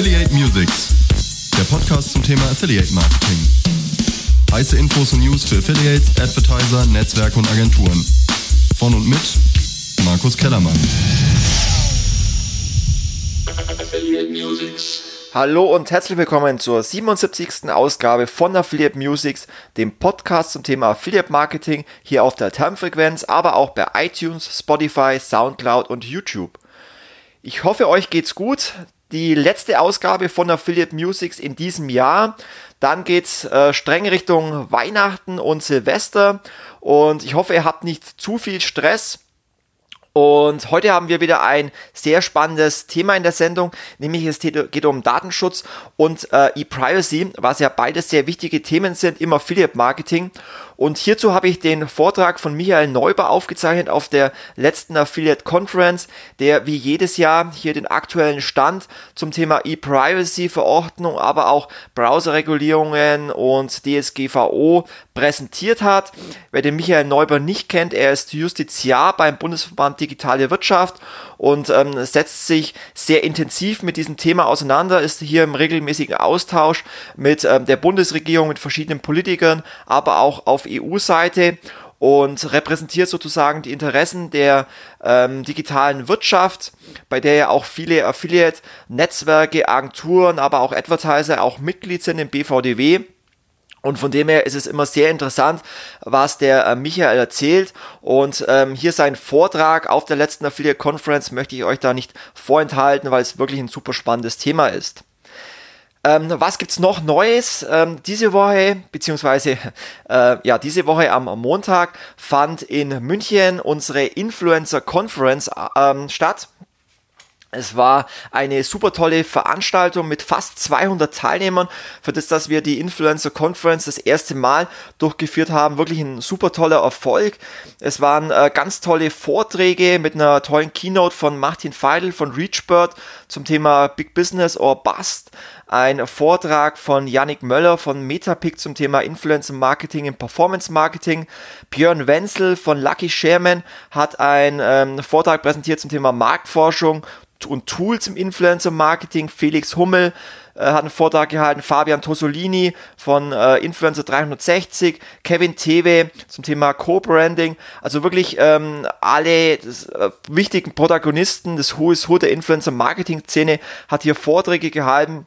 Affiliate Musics, der Podcast zum Thema Affiliate Marketing. Heiße Infos und News für Affiliates, Advertiser, Netzwerke und Agenturen. Von und mit Markus Kellermann. Affiliate Musics. Hallo und herzlich willkommen zur 77. Ausgabe von Affiliate Musics, dem Podcast zum Thema Affiliate Marketing hier auf der Termfrequenz, aber auch bei iTunes, Spotify, Soundcloud und YouTube. Ich hoffe, euch geht's gut. Die letzte Ausgabe von Affiliate Musics in diesem Jahr. Dann geht's äh, streng Richtung Weihnachten und Silvester und ich hoffe, ihr habt nicht zu viel Stress. Und heute haben wir wieder ein sehr spannendes Thema in der Sendung, nämlich es geht um Datenschutz und äh, E-Privacy, was ja beides sehr wichtige Themen sind im Affiliate Marketing. Und hierzu habe ich den Vortrag von Michael Neuber aufgezeichnet auf der letzten Affiliate Conference, der wie jedes Jahr hier den aktuellen Stand zum Thema E-Privacy-Verordnung, aber auch Browserregulierungen und DSGVO präsentiert hat. Wer den Michael Neuber nicht kennt, er ist Justiziar beim Bundesverband Digitale Wirtschaft und ähm, setzt sich sehr intensiv mit diesem Thema auseinander, ist hier im regelmäßigen Austausch mit ähm, der Bundesregierung, mit verschiedenen Politikern, aber auch auf EU-Seite und repräsentiert sozusagen die Interessen der ähm, digitalen Wirtschaft, bei der ja auch viele Affiliate-Netzwerke, Agenturen, aber auch Advertiser auch Mitglied sind im BVDW. Und von dem her ist es immer sehr interessant, was der äh, Michael erzählt. Und ähm, hier sein Vortrag auf der letzten Affiliate Conference möchte ich euch da nicht vorenthalten, weil es wirklich ein super spannendes Thema ist. Ähm, was gibt's noch Neues? Ähm, diese Woche, beziehungsweise äh, ja, diese Woche am Montag fand in München unsere Influencer Conference ähm, statt. Es war eine super tolle Veranstaltung mit fast 200 Teilnehmern, für das, dass wir die Influencer Conference das erste Mal durchgeführt haben. Wirklich ein super toller Erfolg. Es waren äh, ganz tolle Vorträge mit einer tollen Keynote von Martin Feidel von Reachbird zum Thema Big Business or Bust. Ein Vortrag von Yannick Möller von Metapic zum Thema Influencer Marketing im Performance Marketing. Björn Wenzel von Lucky Sherman hat einen ähm, Vortrag präsentiert zum Thema Marktforschung und Tools im Influencer Marketing. Felix Hummel äh, hat einen Vortrag gehalten, Fabian Tosolini von äh, Influencer 360, Kevin Tewe zum Thema Co-Branding. Also wirklich ähm, alle das, äh, wichtigen Protagonisten des Who is Who der Influencer Marketing Szene hat hier Vorträge gehalten.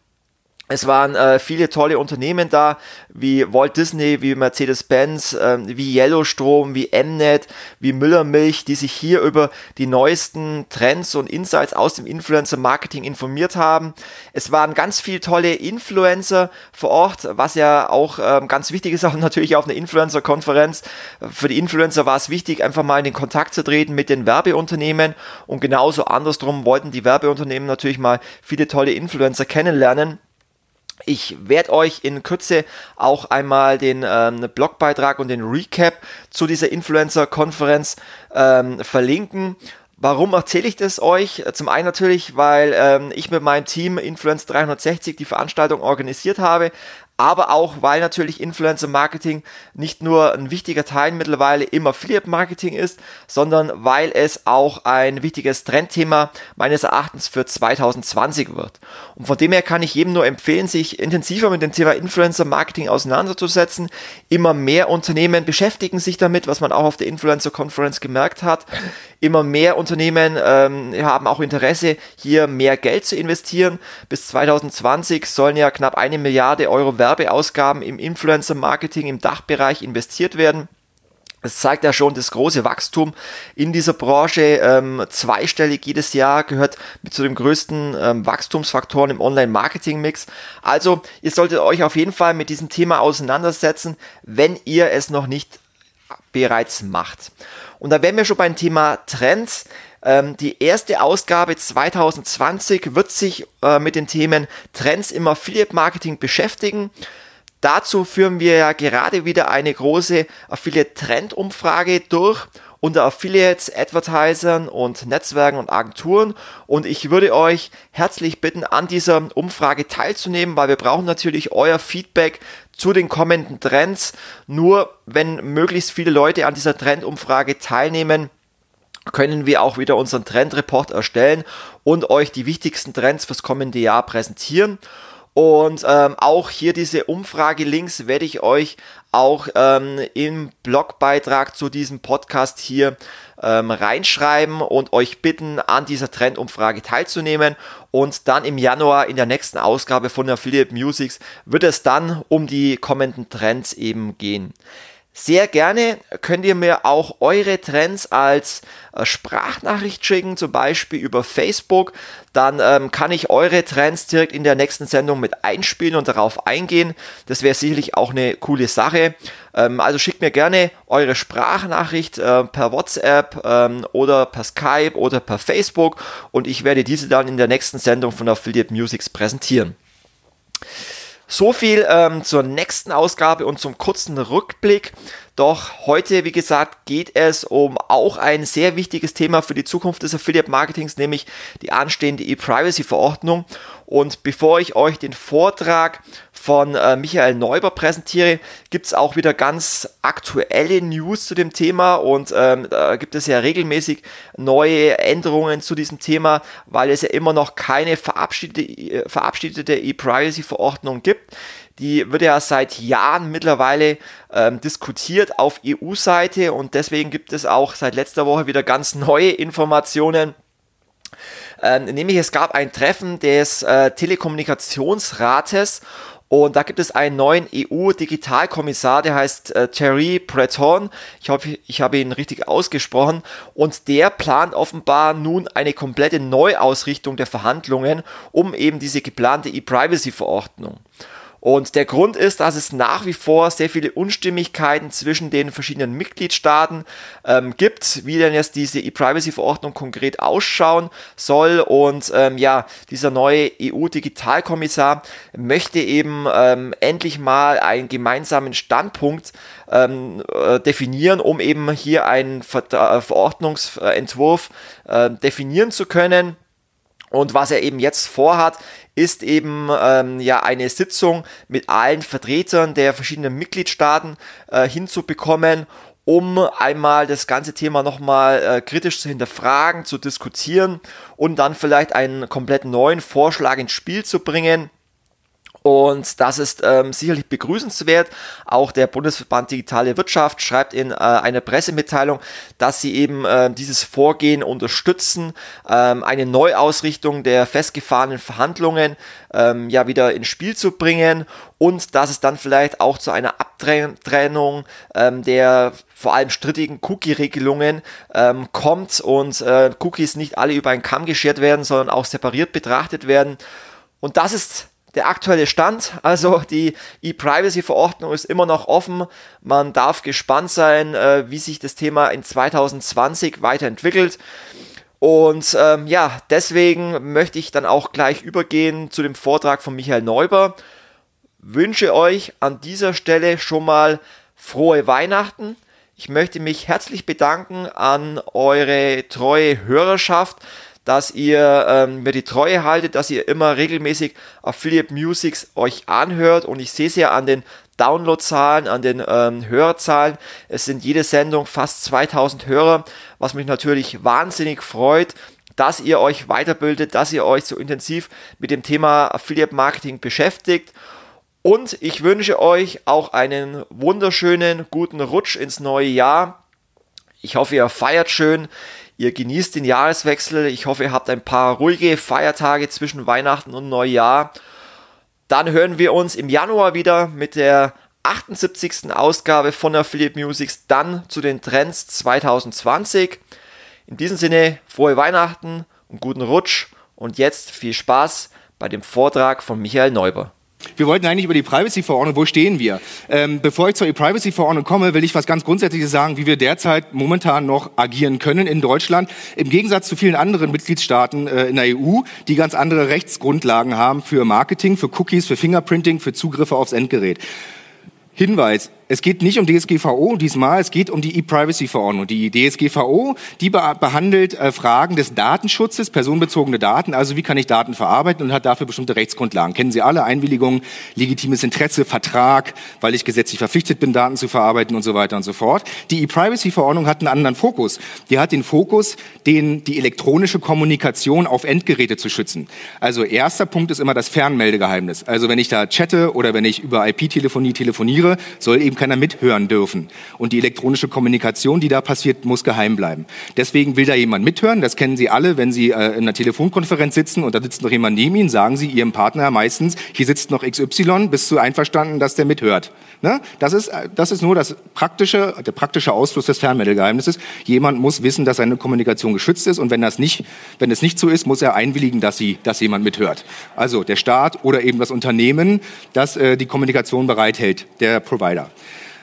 Es waren äh, viele tolle Unternehmen da, wie Walt Disney, wie Mercedes-Benz, äh, wie Yellowstrom, wie Mnet, wie Müllermilch, die sich hier über die neuesten Trends und Insights aus dem Influencer-Marketing informiert haben. Es waren ganz viele tolle Influencer vor Ort, was ja auch ähm, ganz wichtig ist, auch natürlich auf einer Influencer-Konferenz. Für die Influencer war es wichtig, einfach mal in den Kontakt zu treten mit den Werbeunternehmen und genauso andersrum wollten die Werbeunternehmen natürlich mal viele tolle Influencer kennenlernen. Ich werde euch in Kürze auch einmal den ähm, Blogbeitrag und den Recap zu dieser Influencer-Konferenz ähm, verlinken. Warum erzähle ich das euch? Zum einen natürlich, weil ähm, ich mit meinem Team Influence 360 die Veranstaltung organisiert habe, aber auch, weil natürlich Influencer Marketing nicht nur ein wichtiger Teil mittlerweile im Affiliate Marketing ist, sondern weil es auch ein wichtiges Trendthema meines Erachtens für 2020 wird. Und von dem her kann ich jedem nur empfehlen, sich intensiver mit dem Thema Influencer Marketing auseinanderzusetzen. Immer mehr Unternehmen beschäftigen sich damit, was man auch auf der Influencer Conference gemerkt hat. Immer mehr Unternehmen ähm, haben auch Interesse, hier mehr Geld zu investieren. Bis 2020 sollen ja knapp eine Milliarde Euro Werbeausgaben im Influencer-Marketing im Dachbereich investiert werden. Es zeigt ja schon das große Wachstum in dieser Branche. Ähm, zweistellig jedes Jahr gehört zu den größten ähm, Wachstumsfaktoren im Online-Marketing-Mix. Also ihr solltet euch auf jeden Fall mit diesem Thema auseinandersetzen, wenn ihr es noch nicht bereits macht. Und da wären wir schon beim Thema Trends. Ähm, die erste Ausgabe 2020 wird sich äh, mit den Themen Trends im Affiliate Marketing beschäftigen. Dazu führen wir ja gerade wieder eine große Affiliate Trend Umfrage durch unter Affiliates, Advertisern und Netzwerken und Agenturen. Und ich würde euch herzlich bitten, an dieser Umfrage teilzunehmen, weil wir brauchen natürlich euer Feedback zu den kommenden Trends. Nur wenn möglichst viele Leute an dieser Trendumfrage teilnehmen, können wir auch wieder unseren Trendreport erstellen und euch die wichtigsten Trends fürs kommende Jahr präsentieren. Und ähm, auch hier diese Umfrage-Links werde ich euch auch ähm, im Blogbeitrag zu diesem Podcast hier ähm, reinschreiben und euch bitten, an dieser Trendumfrage teilzunehmen. Und dann im Januar in der nächsten Ausgabe von Affiliate Musics wird es dann um die kommenden Trends eben gehen. Sehr gerne könnt ihr mir auch eure Trends als äh, Sprachnachricht schicken, zum Beispiel über Facebook. Dann ähm, kann ich eure Trends direkt in der nächsten Sendung mit einspielen und darauf eingehen. Das wäre sicherlich auch eine coole Sache. Ähm, also schickt mir gerne eure Sprachnachricht äh, per WhatsApp ähm, oder per Skype oder per Facebook und ich werde diese dann in der nächsten Sendung von Affiliate Musics präsentieren. So viel ähm, zur nächsten Ausgabe und zum kurzen Rückblick. Doch heute, wie gesagt, geht es um auch ein sehr wichtiges Thema für die Zukunft des Affiliate Marketings, nämlich die anstehende E-Privacy-Verordnung. Und bevor ich euch den Vortrag von äh, Michael Neuber präsentiere, gibt es auch wieder ganz aktuelle News zu dem Thema und ähm, da gibt es ja regelmäßig neue Änderungen zu diesem Thema, weil es ja immer noch keine verabschiedete, äh, E-Privacy-Verordnung gibt. Die wird ja seit Jahren mittlerweile ähm, diskutiert auf EU-Seite und deswegen gibt es auch seit letzter Woche wieder ganz neue Informationen. Ähm, nämlich es gab ein Treffen des äh, Telekommunikationsrates und da gibt es einen neuen EU-Digitalkommissar, der heißt äh, Thierry Breton. Ich hoffe, ich habe ihn richtig ausgesprochen. Und der plant offenbar nun eine komplette Neuausrichtung der Verhandlungen um eben diese geplante E-Privacy-Verordnung. Und der Grund ist, dass es nach wie vor sehr viele Unstimmigkeiten zwischen den verschiedenen Mitgliedstaaten ähm, gibt, wie denn jetzt diese E-Privacy-Verordnung konkret ausschauen soll. Und ähm, ja, dieser neue EU-Digitalkommissar möchte eben ähm, endlich mal einen gemeinsamen Standpunkt ähm, äh, definieren, um eben hier einen Ver äh, Verordnungsentwurf äh, definieren zu können. Und was er eben jetzt vorhat, ist eben ähm, ja eine Sitzung mit allen Vertretern der verschiedenen Mitgliedstaaten äh, hinzubekommen, um einmal das ganze Thema nochmal äh, kritisch zu hinterfragen, zu diskutieren und dann vielleicht einen komplett neuen Vorschlag ins Spiel zu bringen und das ist ähm, sicherlich begrüßenswert. Auch der Bundesverband Digitale Wirtschaft schreibt in äh, einer Pressemitteilung, dass sie eben äh, dieses Vorgehen unterstützen, ähm, eine Neuausrichtung der festgefahrenen Verhandlungen ähm, ja wieder ins Spiel zu bringen und dass es dann vielleicht auch zu einer Abtrennung ähm, der vor allem strittigen Cookie-Regelungen ähm, kommt und äh, Cookies nicht alle über einen Kamm geschert werden, sondern auch separiert betrachtet werden. Und das ist der aktuelle Stand. Also die E-Privacy-Verordnung ist immer noch offen. Man darf gespannt sein, äh, wie sich das Thema in 2020 weiterentwickelt. Und ähm, ja, deswegen möchte ich dann auch gleich übergehen zu dem Vortrag von Michael Neuber. Wünsche euch an dieser Stelle schon mal frohe Weihnachten. Ich möchte mich herzlich bedanken an eure treue Hörerschaft dass ihr ähm, mir die Treue haltet, dass ihr immer regelmäßig Affiliate Musics euch anhört und ich sehe es ja an den Downloadzahlen, an den ähm, Hörerzahlen. Es sind jede Sendung fast 2000 Hörer, was mich natürlich wahnsinnig freut, dass ihr euch weiterbildet, dass ihr euch so intensiv mit dem Thema Affiliate Marketing beschäftigt. Und ich wünsche euch auch einen wunderschönen, guten Rutsch ins neue Jahr. Ich hoffe, ihr feiert schön. Ihr genießt den Jahreswechsel. Ich hoffe, ihr habt ein paar ruhige Feiertage zwischen Weihnachten und Neujahr. Dann hören wir uns im Januar wieder mit der 78. Ausgabe von Affiliate Musics, dann zu den Trends 2020. In diesem Sinne, frohe Weihnachten und guten Rutsch und jetzt viel Spaß bei dem Vortrag von Michael Neuber. Wir wollten eigentlich über die Privacy-Verordnung, wo stehen wir? Ähm, bevor ich zur Privacy-Verordnung komme, will ich was ganz Grundsätzliches sagen, wie wir derzeit momentan noch agieren können in Deutschland. Im Gegensatz zu vielen anderen Mitgliedstaaten äh, in der EU, die ganz andere Rechtsgrundlagen haben für Marketing, für Cookies, für Fingerprinting, für Zugriffe aufs Endgerät. Hinweis, es geht nicht um DSGVO diesmal, es geht um die E-Privacy-Verordnung. Die DSGVO, die be behandelt äh, Fragen des Datenschutzes, personenbezogene Daten, also wie kann ich Daten verarbeiten und hat dafür bestimmte Rechtsgrundlagen. Kennen Sie alle, Einwilligung, legitimes Interesse, Vertrag, weil ich gesetzlich verpflichtet bin, Daten zu verarbeiten und so weiter und so fort. Die E-Privacy-Verordnung hat einen anderen Fokus. Die hat den Fokus, den, die elektronische Kommunikation auf Endgeräte zu schützen. Also erster Punkt ist immer das Fernmeldegeheimnis. Also wenn ich da chatte oder wenn ich über IP-Telefonie telefoniere, soll eben keiner mithören dürfen. Und die elektronische Kommunikation, die da passiert, muss geheim bleiben. Deswegen will da jemand mithören. Das kennen Sie alle, wenn Sie äh, in einer Telefonkonferenz sitzen und da sitzt noch jemand neben Ihnen, sagen Sie Ihrem Partner meistens, hier sitzt noch XY, bist du einverstanden, dass der mithört? Ne? Das, ist, äh, das ist nur das praktische, der praktische Ausfluss des Fernmeldegeheimnisses. Jemand muss wissen, dass seine Kommunikation geschützt ist und wenn das nicht, wenn es nicht so ist, muss er einwilligen, dass, sie, dass jemand mithört. Also der Staat oder eben das Unternehmen, das äh, die Kommunikation bereithält, der Provider.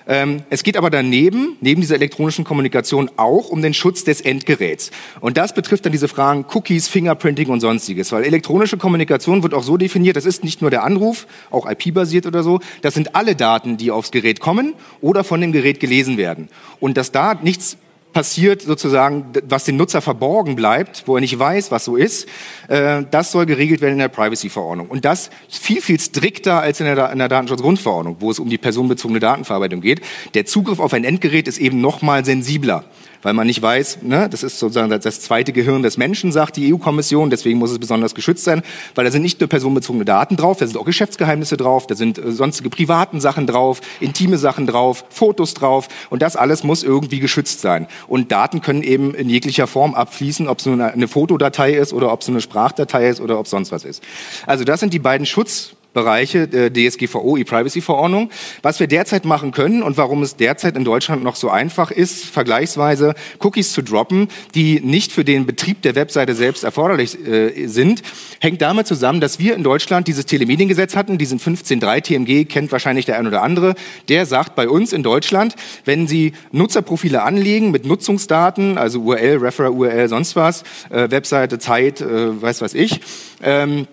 Ähm, es geht aber daneben, neben dieser elektronischen Kommunikation, auch um den Schutz des Endgeräts. Und das betrifft dann diese Fragen Cookies, Fingerprinting und sonstiges. Weil elektronische Kommunikation wird auch so definiert, das ist nicht nur der Anruf, auch IP-basiert oder so, das sind alle Daten, die aufs Gerät kommen oder von dem Gerät gelesen werden. Und dass da nichts passiert sozusagen, was dem Nutzer verborgen bleibt, wo er nicht weiß, was so ist, äh, das soll geregelt werden in der Privacy-Verordnung. Und das viel, viel strikter als in der, in der Datenschutzgrundverordnung, wo es um die personenbezogene Datenverarbeitung geht. Der Zugriff auf ein Endgerät ist eben noch mal sensibler weil man nicht weiß, ne, das ist sozusagen das zweite Gehirn des Menschen, sagt die EU-Kommission, deswegen muss es besonders geschützt sein, weil da sind nicht nur personenbezogene Daten drauf, da sind auch Geschäftsgeheimnisse drauf, da sind äh, sonstige privaten Sachen drauf, intime Sachen drauf, Fotos drauf und das alles muss irgendwie geschützt sein. Und Daten können eben in jeglicher Form abfließen, ob es nur eine, Fotodatei ist oder ob es eine Sprachdatei ist oder ob sonst was ist. Also das sind die beiden Schutz Bereiche der DSGVO, E-Privacy-Verordnung. Was wir derzeit machen können und warum es derzeit in Deutschland noch so einfach ist, vergleichsweise Cookies zu droppen, die nicht für den Betrieb der Webseite selbst erforderlich äh, sind, hängt damit zusammen, dass wir in Deutschland dieses Telemediengesetz hatten, diesen 15.3 TMG, kennt wahrscheinlich der ein oder andere, der sagt bei uns in Deutschland, wenn Sie Nutzerprofile anlegen mit Nutzungsdaten, also URL, Referer, URL, sonst was, äh, Webseite, Zeit, äh, weiß was ich, ähm,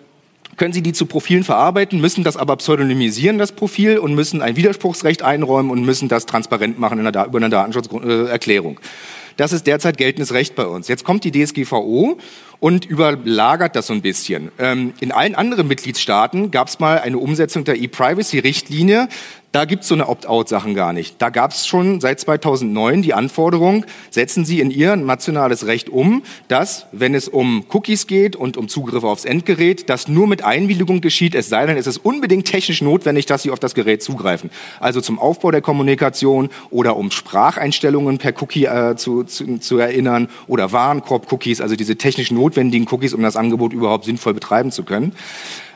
können Sie die zu Profilen verarbeiten, müssen das aber pseudonymisieren, das Profil, und müssen ein Widerspruchsrecht einräumen und müssen das transparent machen in einer, über eine Datenschutzerklärung. Das ist derzeit geltendes Recht bei uns. Jetzt kommt die DSGVO und überlagert das so ein bisschen. Ähm, in allen anderen Mitgliedstaaten gab es mal eine Umsetzung der E-Privacy-Richtlinie. Da gibt es so eine Opt-out-Sachen gar nicht. Da gab es schon seit 2009 die Anforderung, setzen Sie in Ihr nationales Recht um, dass, wenn es um Cookies geht und um Zugriff aufs Endgerät, das nur mit Einwilligung geschieht, es sei denn, es ist unbedingt technisch notwendig, dass Sie auf das Gerät zugreifen. Also zum Aufbau der Kommunikation oder um Spracheinstellungen per Cookie äh, zu, zu, zu erinnern oder Warenkorb-Cookies, also diese technisch notwendigen Cookies, um das Angebot überhaupt sinnvoll betreiben zu können.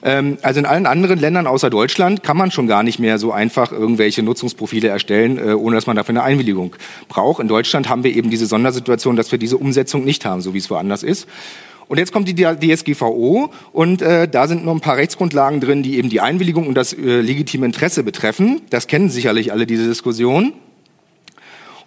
Ähm, also in allen anderen Ländern außer Deutschland kann man schon gar nicht mehr so einfach irgendwelche Nutzungsprofile erstellen, äh, ohne dass man dafür eine Einwilligung braucht. In Deutschland haben wir eben diese Sondersituation, dass wir diese Umsetzung nicht haben, so wie es woanders ist. Und jetzt kommt die DSGVO und äh, da sind noch ein paar Rechtsgrundlagen drin, die eben die Einwilligung und das äh, legitime Interesse betreffen. Das kennen sicherlich alle diese Diskussion.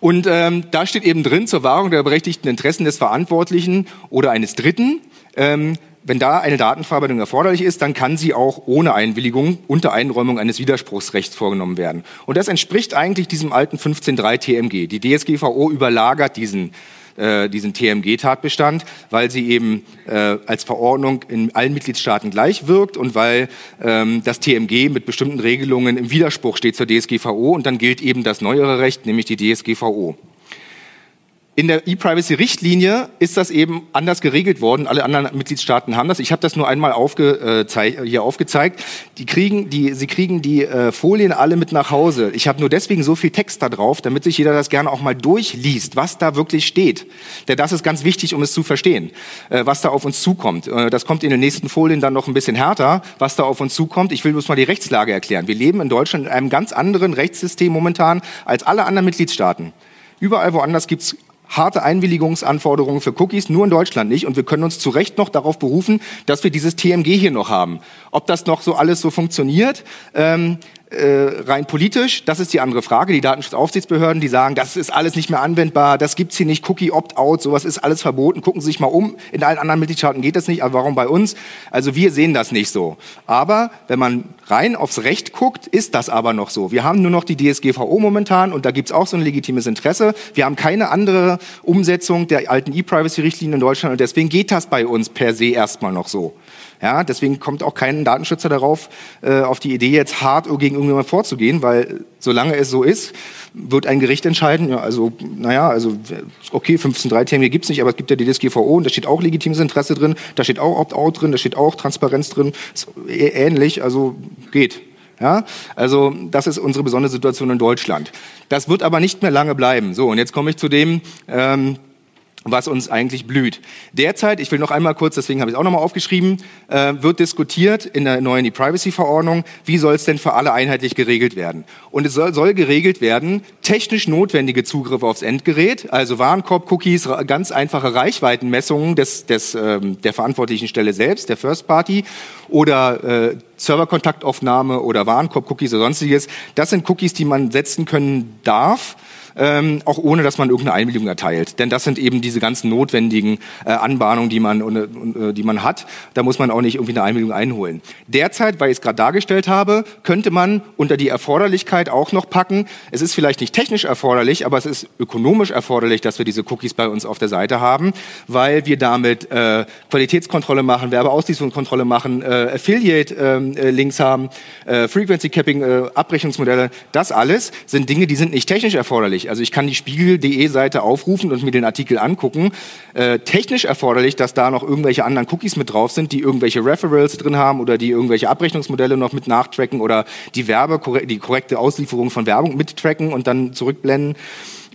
Und ähm, da steht eben drin zur Wahrung der berechtigten Interessen des Verantwortlichen oder eines Dritten. Ähm, wenn da eine Datenverarbeitung erforderlich ist, dann kann sie auch ohne Einwilligung unter Einräumung eines Widerspruchsrechts vorgenommen werden. Und das entspricht eigentlich diesem alten 15.3 TMG. Die DSGVO überlagert diesen äh, diesen TMG-Tatbestand, weil sie eben äh, als Verordnung in allen Mitgliedstaaten gleich wirkt und weil ähm, das TMG mit bestimmten Regelungen im Widerspruch steht zur DSGVO und dann gilt eben das neuere Recht, nämlich die DSGVO. In der E-Privacy-Richtlinie ist das eben anders geregelt worden. Alle anderen Mitgliedstaaten haben das. Ich habe das nur einmal aufge, äh, hier aufgezeigt. Die kriegen die, sie kriegen die äh, Folien alle mit nach Hause. Ich habe nur deswegen so viel Text da drauf, damit sich jeder das gerne auch mal durchliest, was da wirklich steht. Denn das ist ganz wichtig, um es zu verstehen, äh, was da auf uns zukommt. Äh, das kommt in den nächsten Folien dann noch ein bisschen härter, was da auf uns zukommt. Ich will bloß mal die Rechtslage erklären. Wir leben in Deutschland in einem ganz anderen Rechtssystem momentan als alle anderen Mitgliedstaaten. Überall woanders gibt's harte Einwilligungsanforderungen für Cookies, nur in Deutschland nicht. Und wir können uns zu Recht noch darauf berufen, dass wir dieses TMG hier noch haben. Ob das noch so alles so funktioniert, ähm, äh, rein politisch, das ist die andere Frage. Die Datenschutzaufsichtsbehörden, die sagen, das ist alles nicht mehr anwendbar, das gibt's hier nicht, Cookie Opt-out, sowas ist alles verboten. Gucken Sie sich mal um. In allen anderen Mitgliedstaaten geht das nicht, aber warum bei uns? Also wir sehen das nicht so. Aber wenn man rein aufs Recht guckt, ist das aber noch so. Wir haben nur noch die DSGVO momentan und da gibt's auch so ein legitimes Interesse. Wir haben keine andere Umsetzung der alten E-Privacy-Richtlinie in Deutschland und deswegen geht das bei uns per se erstmal noch so. Ja, deswegen kommt auch kein Datenschützer darauf, äh, auf die Idee, jetzt hart gegen irgendjemand vorzugehen, weil solange es so ist, wird ein Gericht entscheiden, ja, also, naja, also, okay, 15.3 TMG gibt's nicht, aber es gibt ja die DSGVO und da steht auch legitimes Interesse drin, da steht auch Opt-out drin, da steht auch Transparenz drin, ist ähnlich, also geht. Ja, also das ist unsere besondere Situation in Deutschland. Das wird aber nicht mehr lange bleiben. So, und jetzt komme ich zu dem, ähm, was uns eigentlich blüht. Derzeit, ich will noch einmal kurz, deswegen habe ich es auch nochmal aufgeschrieben, äh, wird diskutiert in der neuen E-Privacy-Verordnung, wie soll es denn für alle einheitlich geregelt werden. Und es soll, soll geregelt werden, technisch notwendige Zugriffe aufs Endgerät, also Warenkorb-Cookies, ganz einfache Reichweitenmessungen des, des, ähm, der verantwortlichen Stelle selbst, der First Party, oder äh, Serverkontaktaufnahme oder Warenkorb-Cookies oder sonstiges. Das sind Cookies, die man setzen können darf ähm, auch ohne dass man irgendeine Einwilligung erteilt. Denn das sind eben diese ganzen notwendigen äh, Anbahnungen, die man, äh, die man hat. Da muss man auch nicht irgendwie eine Einwilligung einholen. Derzeit, weil ich es gerade dargestellt habe, könnte man unter die Erforderlichkeit auch noch packen. Es ist vielleicht nicht technisch erforderlich, aber es ist ökonomisch erforderlich, dass wir diese Cookies bei uns auf der Seite haben, weil wir damit äh, Qualitätskontrolle machen, Werbeauslieferungskontrolle machen, äh, Affiliate-Links ähm, äh, haben, äh, Frequency Capping, Abrechnungsmodelle. Das alles sind Dinge, die sind nicht technisch erforderlich erforderlich. Also ich kann die spiegel.de Seite aufrufen und mir den Artikel angucken. Äh, technisch erforderlich, dass da noch irgendwelche anderen Cookies mit drauf sind, die irgendwelche Referrals drin haben oder die irgendwelche Abrechnungsmodelle noch mit nachtracken oder die Werbe, die korrekte Auslieferung von Werbung mittracken und dann zurückblenden.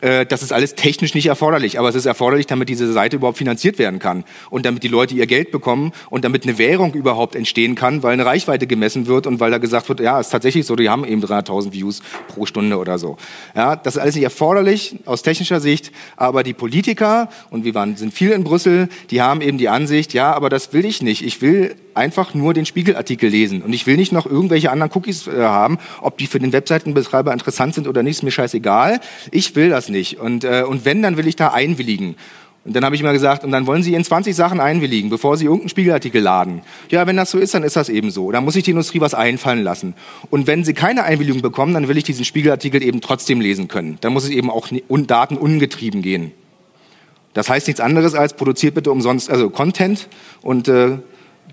Äh, das ist alles technisch nicht erforderlich, aber es ist erforderlich, damit diese Seite überhaupt finanziert werden kann und damit die Leute ihr Geld bekommen und damit eine Währung überhaupt entstehen kann, weil eine Reichweite gemessen wird und weil da gesagt wird, ja, ist tatsächlich so, die haben eben 300.000 Views pro Stunde oder so. Ja, das ist alles nicht erforderlich aus technischer Sicht, aber die Politiker und wir waren sind viel in Brüssel, die haben eben die Ansicht, ja, aber das will ich nicht. Ich will einfach nur den Spiegelartikel lesen und ich will nicht noch irgendwelche anderen Cookies äh, haben, ob die für den Webseitenbetreiber interessant sind oder nicht, ist mir scheißegal. Ich will das nicht und äh, und wenn, dann will ich da einwilligen. Und dann habe ich immer gesagt, und dann wollen Sie in 20 Sachen einwilligen, bevor Sie irgendeinen Spiegelartikel laden. Ja, wenn das so ist, dann ist das eben so. Da muss sich die Industrie was einfallen lassen. Und wenn Sie keine Einwilligung bekommen, dann will ich diesen Spiegelartikel eben trotzdem lesen können. Dann muss es eben auch Daten ungetrieben gehen. Das heißt nichts anderes als produziert bitte umsonst, also Content und äh,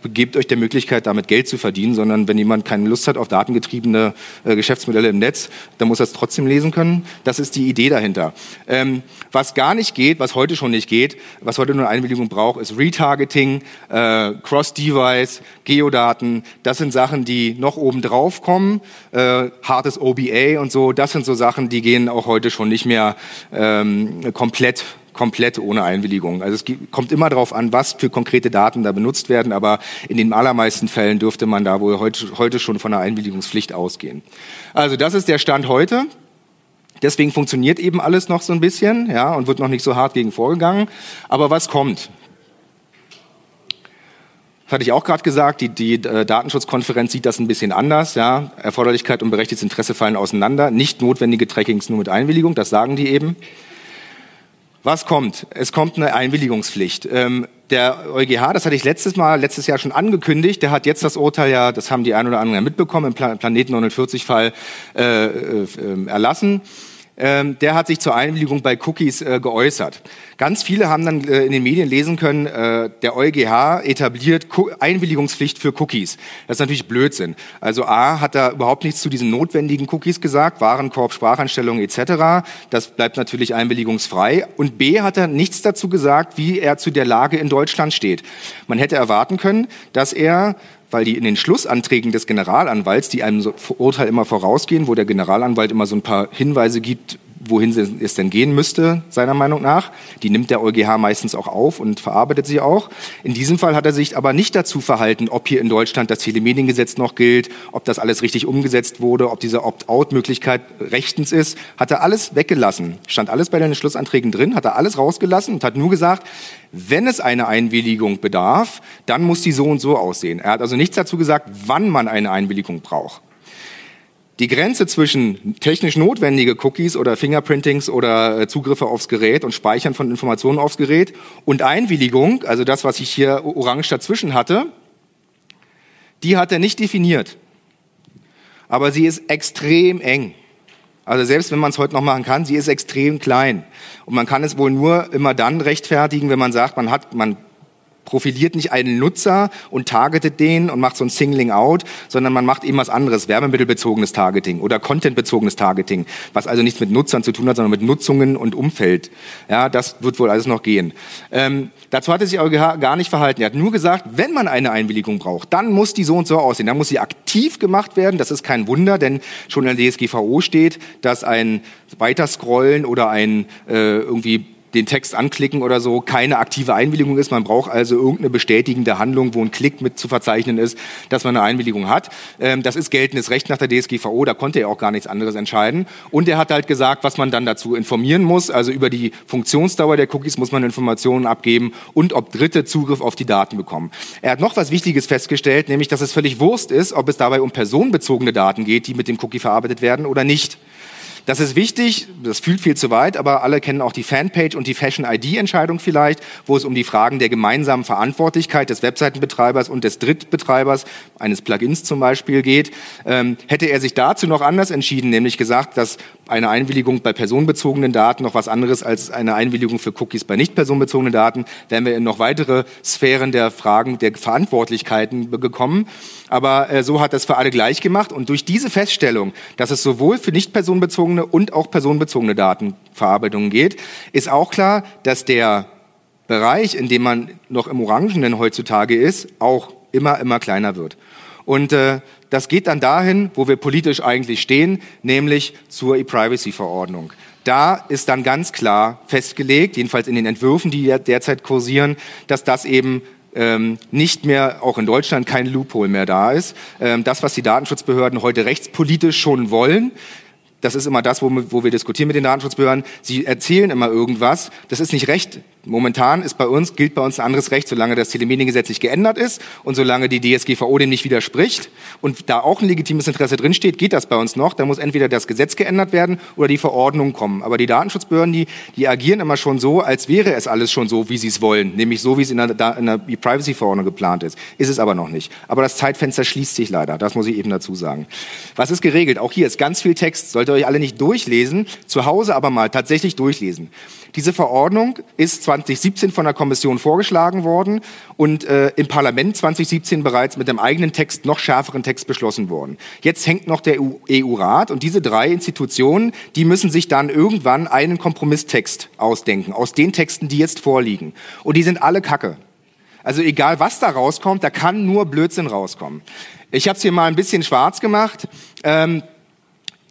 gebt euch der Möglichkeit, damit Geld zu verdienen, sondern wenn jemand keine Lust hat auf datengetriebene äh, Geschäftsmodelle im Netz, dann muss er es trotzdem lesen können. Das ist die Idee dahinter. Ähm, was gar nicht geht, was heute schon nicht geht, was heute nur eine Einwilligung braucht, ist Retargeting, äh, Cross-Device, Geodaten. Das sind Sachen, die noch oben drauf kommen. Äh, hartes OBA und so, das sind so Sachen, die gehen auch heute schon nicht mehr ähm, komplett komplett ohne Einwilligung. Also es kommt immer darauf an, was für konkrete Daten da benutzt werden, aber in den allermeisten Fällen dürfte man da wohl heute, heute schon von einer Einwilligungspflicht ausgehen. Also das ist der Stand heute. Deswegen funktioniert eben alles noch so ein bisschen, ja, und wird noch nicht so hart gegen vorgegangen. Aber was kommt? Das hatte ich auch gerade gesagt, die, die äh, Datenschutzkonferenz sieht das ein bisschen anders. Ja. Erforderlichkeit und berechtigtes Interesse fallen auseinander. Nicht notwendige Trackings nur mit Einwilligung, das sagen die eben. Was kommt? Es kommt eine Einwilligungspflicht. Ähm, der EuGH, das hatte ich letztes Mal, letztes Jahr schon angekündigt, der hat jetzt das Urteil ja, das haben die ein oder anderen mitbekommen, im Planeten 49-Fall äh, äh, erlassen ähm, der hat sich zur Einwilligung bei Cookies äh, geäußert. Ganz viele haben dann äh, in den Medien lesen können, äh, der EuGH etabliert Co Einwilligungspflicht für Cookies. Das ist natürlich Blödsinn. Also A hat er überhaupt nichts zu diesen notwendigen Cookies gesagt, Warenkorb, Spracheinstellungen etc. Das bleibt natürlich einwilligungsfrei. Und B hat er nichts dazu gesagt, wie er zu der Lage in Deutschland steht. Man hätte erwarten können, dass er weil die in den Schlussanträgen des Generalanwalts, die einem Urteil immer vorausgehen, wo der Generalanwalt immer so ein paar Hinweise gibt, wohin es denn gehen müsste, seiner Meinung nach. Die nimmt der EuGH meistens auch auf und verarbeitet sie auch. In diesem Fall hat er sich aber nicht dazu verhalten, ob hier in Deutschland das Telemediengesetz noch gilt, ob das alles richtig umgesetzt wurde, ob diese Opt-out-Möglichkeit rechtens ist. Hat er alles weggelassen. Stand alles bei den Schlussanträgen drin, hat er alles rausgelassen und hat nur gesagt, wenn es eine Einwilligung bedarf, dann muss die so und so aussehen. Er hat also nichts dazu gesagt, wann man eine Einwilligung braucht. Die Grenze zwischen technisch notwendige Cookies oder Fingerprintings oder äh, Zugriffe aufs Gerät und Speichern von Informationen aufs Gerät und Einwilligung, also das, was ich hier orange dazwischen hatte, die hat er nicht definiert. Aber sie ist extrem eng. Also selbst wenn man es heute noch machen kann, sie ist extrem klein. Und man kann es wohl nur immer dann rechtfertigen, wenn man sagt, man hat, man profiliert nicht einen Nutzer und targetet den und macht so ein Singling out, sondern man macht eben was anderes, werbemittelbezogenes Targeting oder contentbezogenes Targeting, was also nichts mit Nutzern zu tun hat, sondern mit Nutzungen und Umfeld. Ja, das wird wohl alles noch gehen. Ähm, dazu hat er sich aber gar nicht verhalten. Er hat nur gesagt, wenn man eine Einwilligung braucht, dann muss die so und so aussehen. Dann muss sie aktiv gemacht werden. Das ist kein Wunder, denn schon in der DSGVO steht, dass ein Weiterscrollen oder ein äh, irgendwie den Text anklicken oder so keine aktive Einwilligung ist. Man braucht also irgendeine bestätigende Handlung, wo ein Klick mit zu verzeichnen ist, dass man eine Einwilligung hat. Ähm, das ist geltendes Recht nach der DSGVO, da konnte er auch gar nichts anderes entscheiden. Und er hat halt gesagt, was man dann dazu informieren muss. Also über die Funktionsdauer der Cookies muss man Informationen abgeben und ob Dritte Zugriff auf die Daten bekommen. Er hat noch was Wichtiges festgestellt, nämlich, dass es völlig Wurst ist, ob es dabei um personenbezogene Daten geht, die mit dem Cookie verarbeitet werden oder nicht. Das ist wichtig, das fühlt viel zu weit, aber alle kennen auch die Fanpage und die Fashion-ID-Entscheidung vielleicht, wo es um die Fragen der gemeinsamen Verantwortlichkeit des Webseitenbetreibers und des Drittbetreibers, eines Plugins zum Beispiel, geht. Ähm, hätte er sich dazu noch anders entschieden, nämlich gesagt, dass eine Einwilligung bei personenbezogenen Daten noch was anderes als eine Einwilligung für Cookies bei nicht personenbezogenen Daten, wären wir in noch weitere Sphären der Fragen der Verantwortlichkeiten gekommen. Aber äh, so hat es für alle gleich gemacht. Und durch diese Feststellung, dass es sowohl für nicht personenbezogene und auch personenbezogene Datenverarbeitungen geht, ist auch klar, dass der Bereich, in dem man noch im Orangenen heutzutage ist, auch immer, immer kleiner wird. Und äh, das geht dann dahin, wo wir politisch eigentlich stehen, nämlich zur E-Privacy-Verordnung. Da ist dann ganz klar festgelegt, jedenfalls in den Entwürfen, die derzeit kursieren, dass das eben ähm, nicht mehr, auch in Deutschland, kein Loophole mehr da ist. Ähm, das, was die Datenschutzbehörden heute rechtspolitisch schon wollen, das ist immer das, wo, wo wir diskutieren mit den Datenschutzbehörden. Sie erzählen immer irgendwas. Das ist nicht recht Momentan ist bei uns, gilt bei uns ein anderes Recht, solange das Telemediengesetz nicht geändert ist und solange die DSGVO dem nicht widerspricht und da auch ein legitimes Interesse drinsteht, geht das bei uns noch. Da muss entweder das Gesetz geändert werden oder die Verordnung kommen. Aber die Datenschutzbehörden, die, die agieren immer schon so, als wäre es alles schon so, wie sie es wollen, nämlich so, wie es in der, in der Privacy-Verordnung geplant ist. Ist es aber noch nicht. Aber das Zeitfenster schließt sich leider, das muss ich eben dazu sagen. Was ist geregelt? Auch hier ist ganz viel Text, solltet ihr euch alle nicht durchlesen, zu Hause aber mal tatsächlich durchlesen. Diese Verordnung ist 2017 von der Kommission vorgeschlagen worden und äh, im Parlament 2017 bereits mit dem eigenen Text, noch schärferen Text beschlossen worden. Jetzt hängt noch der EU-Rat und diese drei Institutionen, die müssen sich dann irgendwann einen Kompromisstext ausdenken, aus den Texten, die jetzt vorliegen. Und die sind alle Kacke. Also egal, was da rauskommt, da kann nur Blödsinn rauskommen. Ich habe es hier mal ein bisschen schwarz gemacht. Ähm,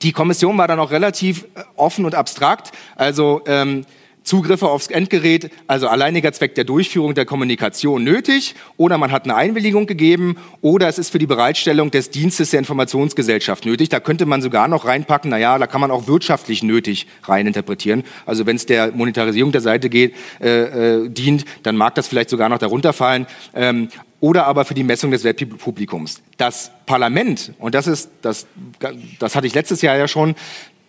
die Kommission war dann auch relativ äh, offen und abstrakt. Also ähm, Zugriffe aufs Endgerät, also alleiniger Zweck der Durchführung der Kommunikation nötig, oder man hat eine Einwilligung gegeben, oder es ist für die Bereitstellung des Dienstes der Informationsgesellschaft nötig. Da könnte man sogar noch reinpacken, na ja, da kann man auch wirtschaftlich nötig reininterpretieren. Also wenn es der Monetarisierung der Seite geht, äh, äh, dient, dann mag das vielleicht sogar noch darunter fallen. Ähm, oder aber für die Messung des Webpublikums. Das Parlament, und das ist, das, das hatte ich letztes Jahr ja schon,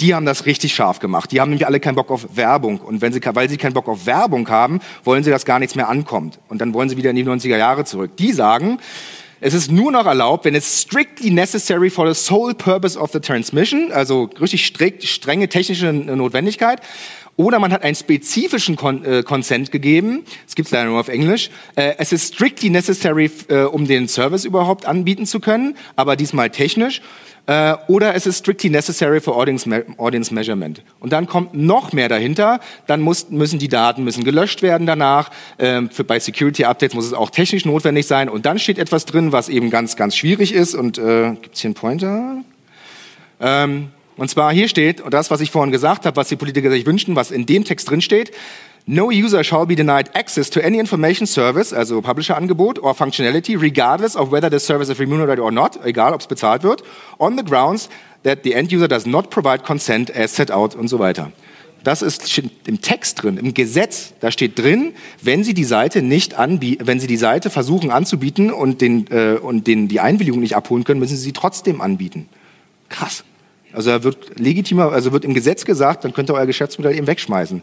die haben das richtig scharf gemacht. Die haben nämlich alle keinen Bock auf Werbung. Und wenn sie, weil sie keinen Bock auf Werbung haben, wollen sie, dass gar nichts mehr ankommt. Und dann wollen sie wieder in die 90er Jahre zurück. Die sagen, es ist nur noch erlaubt, wenn es strictly necessary for the sole purpose of the transmission, also richtig strikt, strenge technische Notwendigkeit. Oder man hat einen spezifischen Kon äh, Consent gegeben. Es gibt es leider nur auf Englisch. Äh, es ist strictly necessary, äh, um den Service überhaupt anbieten zu können, aber diesmal technisch. Äh, oder es ist strictly necessary for audience, audience measurement. Und dann kommt noch mehr dahinter. Dann muss, müssen die Daten müssen gelöscht werden danach. Ähm, für, bei Security Updates muss es auch technisch notwendig sein. Und dann steht etwas drin, was eben ganz, ganz schwierig ist. Und äh, gibt hier einen Pointer? Ähm, und zwar hier steht, und das, was ich vorhin gesagt habe, was die Politiker sich wünschen, was in dem Text drin steht, No user shall be denied access to any information service, also Publisher-Angebot or functionality, regardless of whether the service is remunerated or not, egal ob es bezahlt wird, on the grounds that the end user does not provide consent as set out und so weiter. Das ist im Text drin, im Gesetz. Da steht drin, wenn Sie die Seite nicht anbieten, wenn Sie die Seite versuchen anzubieten und, den, äh, und den, die Einwilligung nicht abholen können, müssen Sie sie trotzdem anbieten. Krass. Also da wird legitimer, also wird im Gesetz gesagt, dann könnt ihr euer Geschäftsmodell eben wegschmeißen.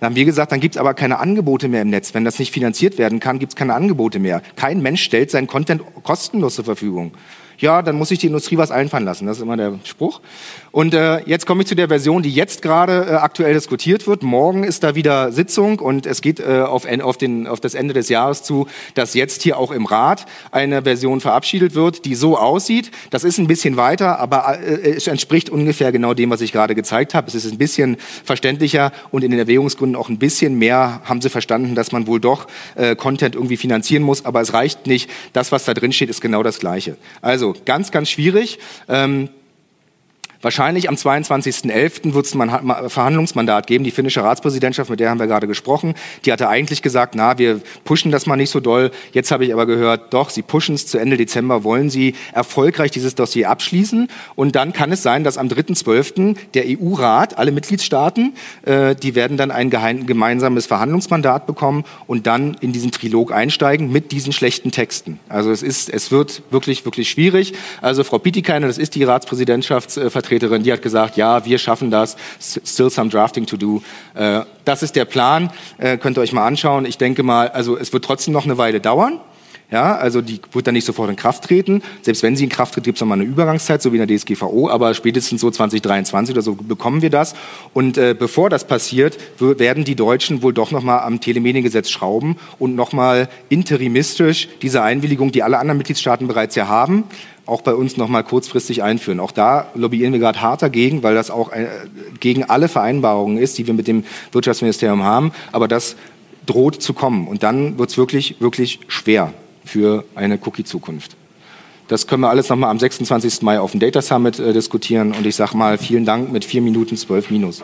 Dann haben wir gesagt, dann gibt es aber keine Angebote mehr im Netz. Wenn das nicht finanziert werden kann, gibt es keine Angebote mehr. Kein Mensch stellt seinen Content kostenlos zur Verfügung ja, dann muss sich die Industrie was einfallen lassen. Das ist immer der Spruch. Und äh, jetzt komme ich zu der Version, die jetzt gerade äh, aktuell diskutiert wird. Morgen ist da wieder Sitzung und es geht äh, auf, auf, den, auf das Ende des Jahres zu, dass jetzt hier auch im Rat eine Version verabschiedet wird, die so aussieht. Das ist ein bisschen weiter, aber äh, es entspricht ungefähr genau dem, was ich gerade gezeigt habe. Es ist ein bisschen verständlicher und in den Erwägungsgründen auch ein bisschen mehr haben sie verstanden, dass man wohl doch äh, Content irgendwie finanzieren muss, aber es reicht nicht. Das, was da drin steht, ist genau das Gleiche. Also ganz, ganz schwierig. Ähm, Wahrscheinlich am 22.11. wird es ein Verhandlungsmandat geben. Die finnische Ratspräsidentschaft, mit der haben wir gerade gesprochen, die hatte eigentlich gesagt, na, wir pushen das mal nicht so doll. Jetzt habe ich aber gehört, doch, sie pushen es zu Ende Dezember, wollen sie erfolgreich dieses Dossier abschließen. Und dann kann es sein, dass am 3.12. der EU-Rat, alle Mitgliedstaaten, äh, die werden dann ein gemeinsames Verhandlungsmandat bekommen und dann in diesen Trilog einsteigen mit diesen schlechten Texten. Also es ist, es wird wirklich, wirklich schwierig. Also Frau Pietikainer, das ist die Ratspräsidentschaftsvertreterin, Vertreterin, die hat gesagt, ja, wir schaffen das, still some drafting to do. Äh, das ist der Plan, äh, könnt ihr euch mal anschauen. Ich denke mal, also es wird trotzdem noch eine Weile dauern. Ja, also die wird dann nicht sofort in Kraft treten. Selbst wenn sie in Kraft tritt, gibt es nochmal eine Übergangszeit, so wie in der DSGVO, aber spätestens so 2023 oder so bekommen wir das. Und äh, bevor das passiert, werden die Deutschen wohl doch nochmal am Telemediengesetz schrauben und nochmal interimistisch diese Einwilligung, die alle anderen Mitgliedstaaten bereits ja haben, auch bei uns noch mal kurzfristig einführen. Auch da lobbyieren wir gerade hart dagegen, weil das auch äh, gegen alle Vereinbarungen ist, die wir mit dem Wirtschaftsministerium haben. Aber das droht zu kommen. Und dann wird es wirklich, wirklich schwer für eine Cookie-Zukunft. Das können wir alles noch mal am 26. Mai auf dem Data Summit äh, diskutieren. Und ich sage mal vielen Dank mit vier Minuten zwölf Minus.